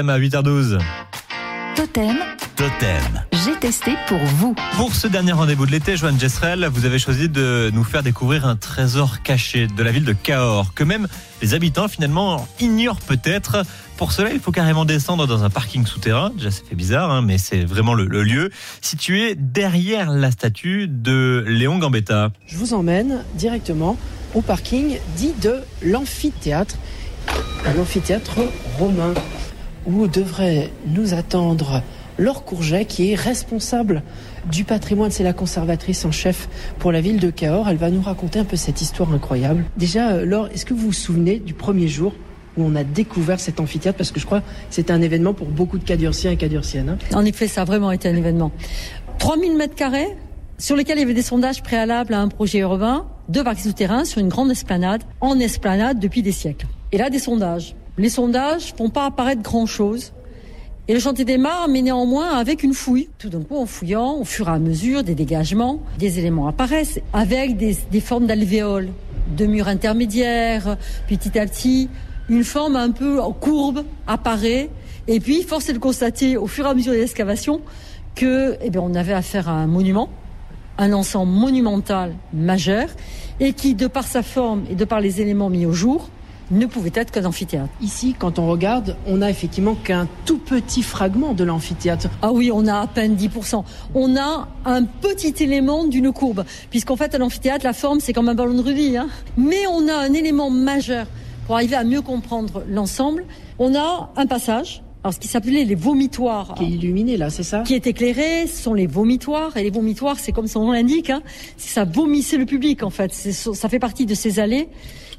À 8h12. Totem, Totem. j'ai testé pour vous. Pour ce dernier rendez-vous de l'été, Joanne Jessrel, vous avez choisi de nous faire découvrir un trésor caché de la ville de Cahors, que même les habitants finalement ignorent peut-être. Pour cela, il faut carrément descendre dans un parking souterrain. Déjà, ça fait bizarre, hein, mais c'est vraiment le, le lieu situé derrière la statue de Léon Gambetta. Je vous emmène directement au parking dit de l'amphithéâtre, un amphithéâtre romain, où devrait nous attendre Laure Courget, qui est responsable du patrimoine. C'est la conservatrice en chef pour la ville de Cahors. Elle va nous raconter un peu cette histoire incroyable. Déjà, euh, Laure, est-ce que vous vous souvenez du premier jour où on a découvert cet amphithéâtre? Parce que je crois que c'est un événement pour beaucoup de Cadurciens et Cadurciennes. hein. En effet, ça a vraiment été un événement. 3000 mètres carrés sur lesquels il y avait des sondages préalables à un projet urbain, deux parcs souterrains sur une grande esplanade, en esplanade depuis des siècles. Et là, des sondages. Les sondages font pas apparaître grand chose. Et le chantier démarre, mais néanmoins avec une fouille. Tout d'un coup, en fouillant, au fur et à mesure, des dégagements, des éléments apparaissent, avec des, formes d'alvéoles, de murs intermédiaires, petit à petit, une forme un peu courbe apparaît. Et puis, force est de constater, au fur et à mesure des excavations, que, eh bien, on avait affaire à un monument, un ensemble monumental majeur, et qui, de par sa forme et de par les éléments mis au jour, ne pouvait être qu'un amphithéâtre. Ici, quand on regarde, on a effectivement qu'un tout petit fragment de l'amphithéâtre. Ah oui, on a à peine 10%. On a un petit élément d'une courbe, puisqu'en fait, à l'amphithéâtre, la forme, c'est comme un ballon de rugby. Hein. Mais on a un élément majeur pour arriver à mieux comprendre l'ensemble. On a un passage, alors ce qui s'appelait les vomitoires, qui est illuminé là, c'est ça? Qui est éclairé, ce sont les vomitoires. Et les vomitoires, c'est comme son nom l'indique, hein, ça vomissait le public en fait. Ça fait partie de ces allées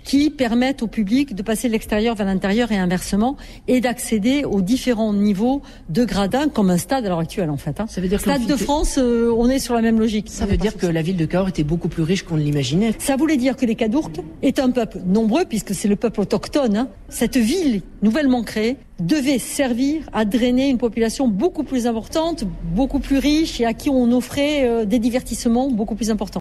qui permettent au public de passer de l'extérieur vers l'intérieur et inversement, et d'accéder aux différents niveaux de gradins, comme un stade à l'heure actuelle en fait. hein. Ça veut dire que Stade de France, euh, on est sur la même logique. Ça veut dire que la ville de Cahors était beaucoup plus riche qu'on ne l'imaginait. ça voulait dire que les Cadourques est un peuple nombreux, puisque c'est le peuple autochtone. hein. Cette ville nouvellement créée devait servir à drainer une population beaucoup plus importante, beaucoup plus riche et à qui on offrait euh, des divertissements beaucoup plus importants.